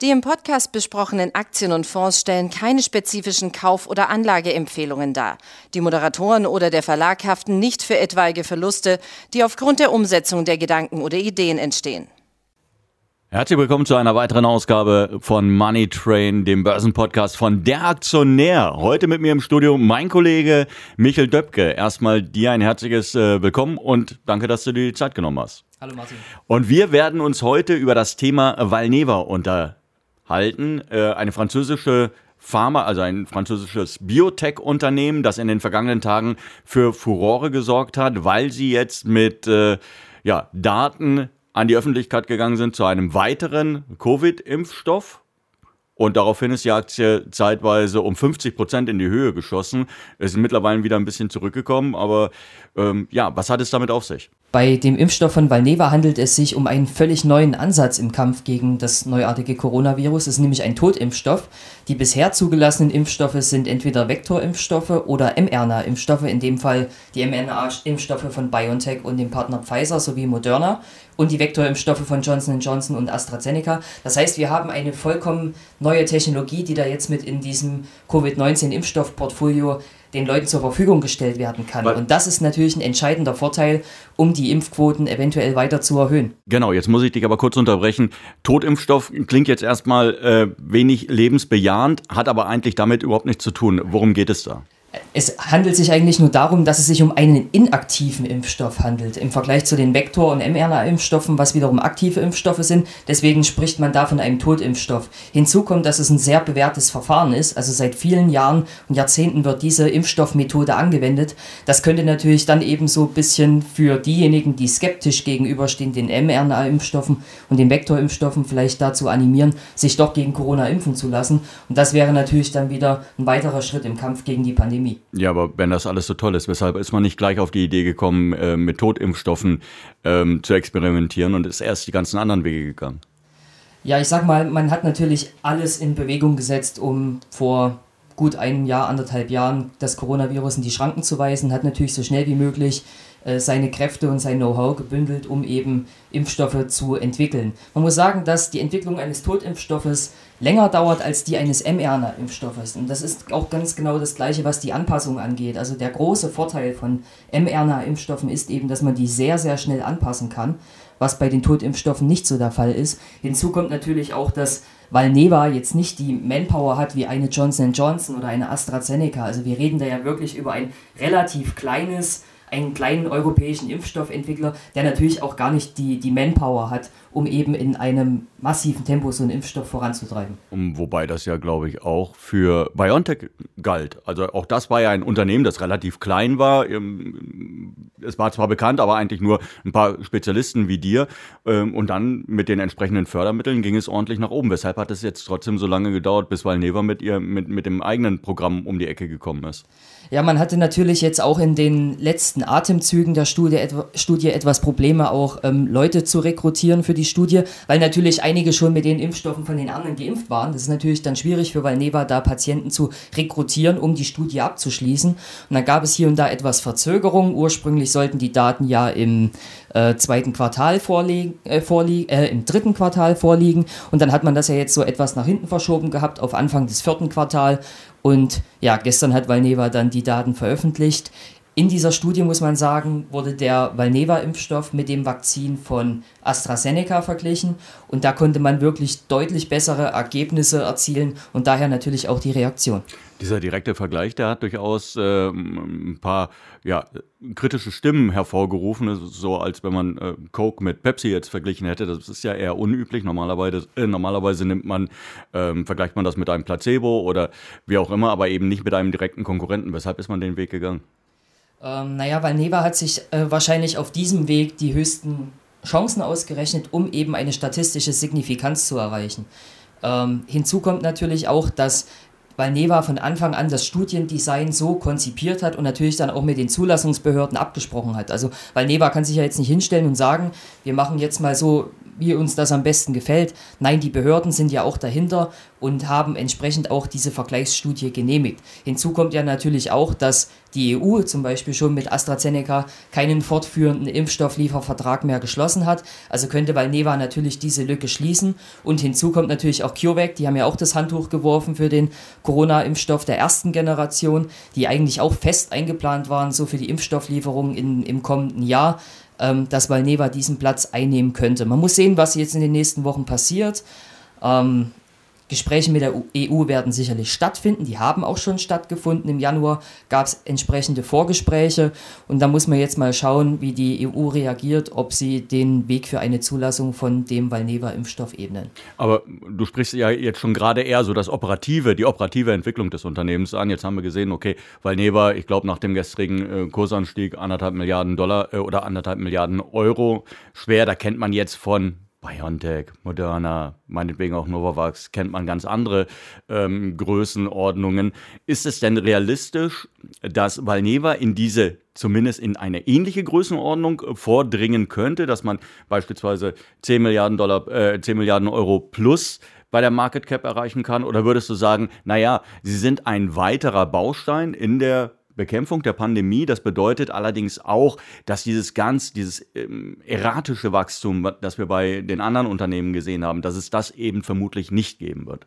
Die im Podcast besprochenen Aktien und Fonds stellen keine spezifischen Kauf- oder Anlageempfehlungen dar. Die Moderatoren oder der Verlag haften nicht für etwaige Verluste, die aufgrund der Umsetzung der Gedanken oder Ideen entstehen. Herzlich willkommen zu einer weiteren Ausgabe von Money Train, dem Börsenpodcast von Der Aktionär. Heute mit mir im Studio mein Kollege Michael Döpke. Erstmal dir ein herzliches äh, Willkommen und danke, dass du dir die Zeit genommen hast. Hallo Martin. Und wir werden uns heute über das Thema Valneva unterhalten halten. Äh, eine französische Pharma, also ein französisches Biotech-Unternehmen, das in den vergangenen Tagen für Furore gesorgt hat, weil sie jetzt mit äh, ja, Daten an die Öffentlichkeit gegangen sind zu einem weiteren Covid-Impfstoff. Und daraufhin ist die Aktie zeitweise um 50 Prozent in die Höhe geschossen. Es ist mittlerweile wieder ein bisschen zurückgekommen, aber ähm, ja, was hat es damit auf sich? Bei dem Impfstoff von Valneva handelt es sich um einen völlig neuen Ansatz im Kampf gegen das neuartige Coronavirus. Es ist nämlich ein Totimpfstoff. Die bisher zugelassenen Impfstoffe sind entweder Vektorimpfstoffe oder mRNA-Impfstoffe, in dem Fall die mRNA-Impfstoffe von BioNTech und dem Partner Pfizer sowie Moderna und die Vektorimpfstoffe von Johnson Johnson und AstraZeneca. Das heißt, wir haben eine vollkommen neue Technologie, die da jetzt mit in diesem Covid-19-Impfstoffportfolio den Leuten zur Verfügung gestellt werden kann. Weil und das ist natürlich ein entscheidender Vorteil, um die Impfquoten eventuell weiter zu erhöhen. Genau, jetzt muss ich dich aber kurz unterbrechen. Totimpfstoff klingt jetzt erstmal äh, wenig lebensbejahend, hat aber eigentlich damit überhaupt nichts zu tun. Worum geht es da? Es handelt sich eigentlich nur darum, dass es sich um einen inaktiven Impfstoff handelt, im Vergleich zu den Vektor- und mRNA-Impfstoffen, was wiederum aktive Impfstoffe sind. Deswegen spricht man da von einem Totimpfstoff. Hinzu kommt, dass es ein sehr bewährtes Verfahren ist. Also seit vielen Jahren und Jahrzehnten wird diese Impfstoffmethode angewendet. Das könnte natürlich dann eben so ein bisschen für diejenigen, die skeptisch gegenüberstehen, den mRNA-Impfstoffen und den Vektorimpfstoffen vielleicht dazu animieren, sich doch gegen Corona impfen zu lassen. Und das wäre natürlich dann wieder ein weiterer Schritt im Kampf gegen die Pandemie. Pandemie. Ja, aber wenn das alles so toll ist, weshalb ist man nicht gleich auf die Idee gekommen, äh, mit Totimpfstoffen ähm, zu experimentieren und ist erst die ganzen anderen Wege gegangen? Ja, ich sag mal, man hat natürlich alles in Bewegung gesetzt, um vor gut einem Jahr, anderthalb Jahren das Coronavirus in die Schranken zu weisen, hat natürlich so schnell wie möglich seine Kräfte und sein Know-how gebündelt, um eben Impfstoffe zu entwickeln. Man muss sagen, dass die Entwicklung eines Totimpfstoffes länger dauert als die eines mRNA-Impfstoffes. Und das ist auch ganz genau das Gleiche, was die Anpassung angeht. Also der große Vorteil von mRNA-Impfstoffen ist eben, dass man die sehr, sehr schnell anpassen kann, was bei den Totimpfstoffen nicht so der Fall ist. Hinzu kommt natürlich auch, dass Valneva jetzt nicht die Manpower hat wie eine Johnson Johnson oder eine AstraZeneca. Also wir reden da ja wirklich über ein relativ kleines einen kleinen europäischen Impfstoffentwickler, der natürlich auch gar nicht die, die Manpower hat, um eben in einem massiven Tempo so einen Impfstoff voranzutreiben. Wobei das ja, glaube ich, auch für BioNTech galt. Also auch das war ja ein Unternehmen, das relativ klein war. Es war zwar bekannt, aber eigentlich nur ein paar Spezialisten wie dir. Ähm, und dann mit den entsprechenden Fördermitteln ging es ordentlich nach oben. Weshalb hat es jetzt trotzdem so lange gedauert, bis Valneva mit, ihr, mit, mit dem eigenen Programm um die Ecke gekommen ist? Ja, man hatte natürlich jetzt auch in den letzten Atemzügen der Studie, Studie etwas Probleme, auch ähm, Leute zu rekrutieren für die Studie, weil natürlich einige schon mit den Impfstoffen von den anderen geimpft waren. Das ist natürlich dann schwierig für Valneva, da Patienten zu rekrutieren, um die Studie abzuschließen. Und dann gab es hier und da etwas Verzögerung. Ursprünglich sollten die Daten ja im äh, zweiten Quartal vorliegen, äh, äh, im dritten Quartal vorliegen. Und dann hat man das ja jetzt so etwas nach hinten verschoben gehabt auf Anfang des vierten Quartals. Und ja, gestern hat Valneva dann die Daten veröffentlicht. In dieser Studie muss man sagen, wurde der Valneva-Impfstoff mit dem Vakzin von AstraZeneca verglichen und da konnte man wirklich deutlich bessere Ergebnisse erzielen und daher natürlich auch die Reaktion. Dieser direkte Vergleich, der hat durchaus äh, ein paar ja, kritische Stimmen hervorgerufen, so als wenn man äh, Coke mit Pepsi jetzt verglichen hätte. Das ist ja eher unüblich. Normalerweise, äh, normalerweise nimmt man, ähm, vergleicht man das mit einem Placebo oder wie auch immer, aber eben nicht mit einem direkten Konkurrenten. Weshalb ist man den Weg gegangen? Ähm, naja, weil Neva hat sich äh, wahrscheinlich auf diesem Weg die höchsten Chancen ausgerechnet, um eben eine statistische Signifikanz zu erreichen. Ähm, hinzu kommt natürlich auch, dass weil Neva von Anfang an das Studiendesign so konzipiert hat und natürlich dann auch mit den Zulassungsbehörden abgesprochen hat. Also, weil Neva kann sich ja jetzt nicht hinstellen und sagen, wir machen jetzt mal so, wie uns das am besten gefällt. Nein, die Behörden sind ja auch dahinter und haben entsprechend auch diese Vergleichsstudie genehmigt. Hinzu kommt ja natürlich auch, dass die EU zum Beispiel schon mit AstraZeneca keinen fortführenden Impfstoffliefervertrag mehr geschlossen hat. Also könnte Valneva natürlich diese Lücke schließen. Und hinzu kommt natürlich auch CureVac, die haben ja auch das Handtuch geworfen für den Corona-Impfstoff der ersten Generation, die eigentlich auch fest eingeplant waren, so für die Impfstofflieferung in, im kommenden Jahr ähm, dass Valneva diesen Platz einnehmen könnte. Man muss sehen, was jetzt in den nächsten Wochen passiert. Ähm, Gespräche mit der EU werden sicherlich stattfinden. Die haben auch schon stattgefunden. Im Januar gab es entsprechende Vorgespräche. Und da muss man jetzt mal schauen, wie die EU reagiert, ob sie den Weg für eine Zulassung von dem Valneva-Impfstoff ebnen. Aber du sprichst ja jetzt schon gerade eher so das operative, die operative Entwicklung des Unternehmens an. Jetzt haben wir gesehen, okay, Valneva, ich glaube, nach dem gestrigen äh, Kursanstieg anderthalb Milliarden Dollar äh, oder anderthalb Milliarden Euro schwer. Da kennt man jetzt von BioNTech, Moderna, meinetwegen auch Novavax, kennt man ganz andere ähm, Größenordnungen. Ist es denn realistisch, dass Valneva in diese, zumindest in eine ähnliche Größenordnung äh, vordringen könnte, dass man beispielsweise 10 Milliarden Dollar, äh, 10 Milliarden Euro plus bei der Market Cap erreichen kann? Oder würdest du sagen, naja, sie sind ein weiterer Baustein in der Bekämpfung der Pandemie. Das bedeutet allerdings auch, dass dieses ganz, dieses ähm, erratische Wachstum, das wir bei den anderen Unternehmen gesehen haben, dass es das eben vermutlich nicht geben wird.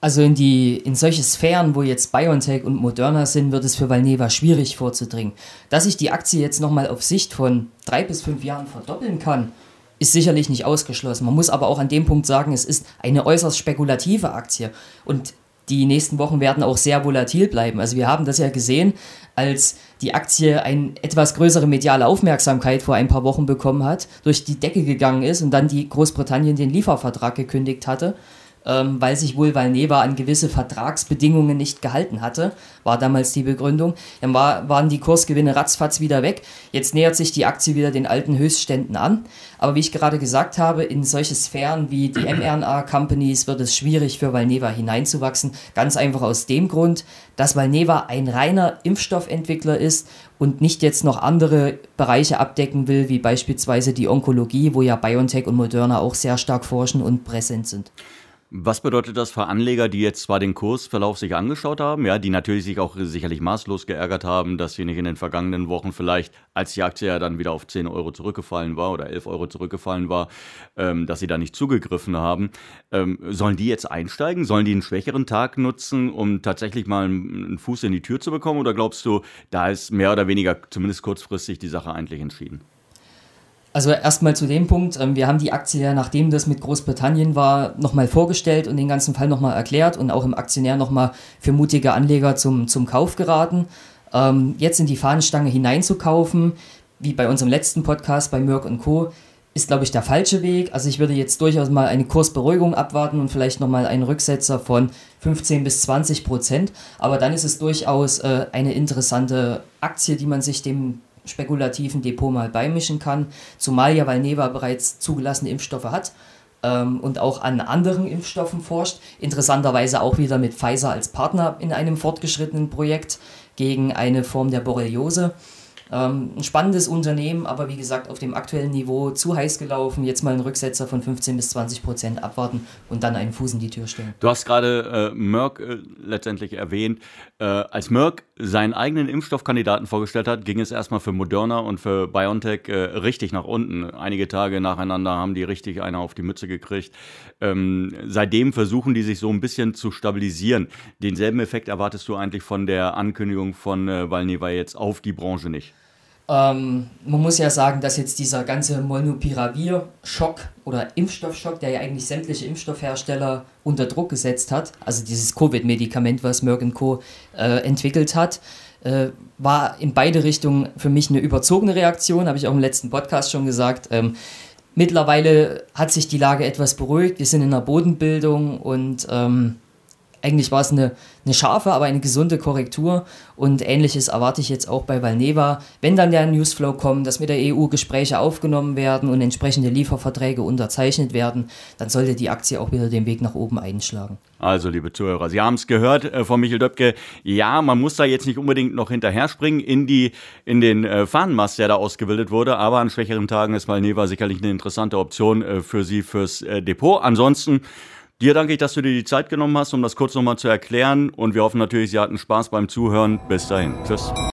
Also in die in solche Sphären, wo jetzt BioNTech und Moderna sind, wird es für Valneva schwierig vorzudringen. Dass sich die Aktie jetzt nochmal auf Sicht von drei bis fünf Jahren verdoppeln kann, ist sicherlich nicht ausgeschlossen. Man muss aber auch an dem Punkt sagen, es ist eine äußerst spekulative Aktie. Und die nächsten Wochen werden auch sehr volatil bleiben. Also wir haben das ja gesehen, als die Aktie eine etwas größere mediale Aufmerksamkeit vor ein paar Wochen bekommen hat, durch die Decke gegangen ist und dann die Großbritannien den Liefervertrag gekündigt hatte ähm, weil sich wohl Valneva an gewisse Vertragsbedingungen nicht gehalten hatte, war damals die Begründung. Dann war, waren die Kursgewinne ratzfatz wieder weg. Jetzt nähert sich die Aktie wieder den alten Höchstständen an. Aber wie ich gerade gesagt habe, in solche Sphären wie die mRNA-Companies wird es schwierig für Valneva hineinzuwachsen. Ganz einfach aus dem Grund, dass Valneva ein reiner Impfstoffentwickler ist und nicht jetzt noch andere Bereiche abdecken will, wie beispielsweise die Onkologie, wo ja BioNTech und Moderna auch sehr stark forschen und präsent sind. Was bedeutet das für Anleger, die jetzt zwar den Kursverlauf sich angeschaut haben, ja, die natürlich sich auch sicherlich maßlos geärgert haben, dass sie nicht in den vergangenen Wochen vielleicht, als die Aktie ja dann wieder auf 10 Euro zurückgefallen war oder 11 Euro zurückgefallen war, ähm, dass sie da nicht zugegriffen haben. Ähm, sollen die jetzt einsteigen? Sollen die einen schwächeren Tag nutzen, um tatsächlich mal einen Fuß in die Tür zu bekommen? Oder glaubst du, da ist mehr oder weniger, zumindest kurzfristig, die Sache eigentlich entschieden? Also erstmal zu dem Punkt, ähm, wir haben die Aktie ja, nachdem das mit Großbritannien war, nochmal vorgestellt und den ganzen Fall nochmal erklärt und auch im Aktionär nochmal für mutige Anleger zum, zum Kauf geraten. Ähm, jetzt in die Fahnenstange hineinzukaufen, wie bei unserem letzten Podcast bei Merck Co., ist, glaube ich, der falsche Weg. Also ich würde jetzt durchaus mal eine Kursberuhigung abwarten und vielleicht nochmal einen Rücksetzer von 15 bis 20 Prozent. Aber dann ist es durchaus äh, eine interessante Aktie, die man sich dem spekulativen Depot mal beimischen kann, zumal ja Valneva bereits zugelassene Impfstoffe hat ähm, und auch an anderen Impfstoffen forscht. Interessanterweise auch wieder mit Pfizer als Partner in einem fortgeschrittenen Projekt gegen eine Form der Borreliose. Ähm, ein spannendes Unternehmen, aber wie gesagt, auf dem aktuellen Niveau zu heiß gelaufen. Jetzt mal einen Rücksetzer von 15 bis 20 Prozent abwarten und dann einen Fuß in die Tür stellen. Du hast gerade äh, Merck äh, letztendlich erwähnt. Äh, als Merck seinen eigenen Impfstoffkandidaten vorgestellt hat, ging es erstmal für Moderna und für BioNTech äh, richtig nach unten. Einige Tage nacheinander haben die richtig eine auf die Mütze gekriegt. Ähm, seitdem versuchen die sich so ein bisschen zu stabilisieren. Denselben Effekt erwartest du eigentlich von der Ankündigung von äh, Valneva jetzt auf die Branche nicht? Ähm, man muss ja sagen, dass jetzt dieser ganze Molnupiravir-Schock oder Impfstoffschock, der ja eigentlich sämtliche Impfstoffhersteller unter Druck gesetzt hat, also dieses Covid-Medikament, was Merck Co. Äh, entwickelt hat, äh, war in beide Richtungen für mich eine überzogene Reaktion, habe ich auch im letzten Podcast schon gesagt. Ähm, mittlerweile hat sich die Lage etwas beruhigt, wir sind in der Bodenbildung und ähm, eigentlich war es eine, eine scharfe, aber eine gesunde Korrektur und ähnliches erwarte ich jetzt auch bei Valneva. Wenn dann der Newsflow kommt, dass mit der EU Gespräche aufgenommen werden und entsprechende Lieferverträge unterzeichnet werden, dann sollte die Aktie auch wieder den Weg nach oben einschlagen. Also, liebe Zuhörer, Sie haben es gehört äh, von Michael Döpke. Ja, man muss da jetzt nicht unbedingt noch hinterher springen in, die, in den äh, Fahnenmast, der da ausgebildet wurde, aber an schwächeren Tagen ist Valneva sicherlich eine interessante Option äh, für Sie fürs äh, Depot. Ansonsten Dir danke ich, dass du dir die Zeit genommen hast, um das kurz nochmal zu erklären. Und wir hoffen natürlich, Sie hatten Spaß beim Zuhören. Bis dahin. Tschüss.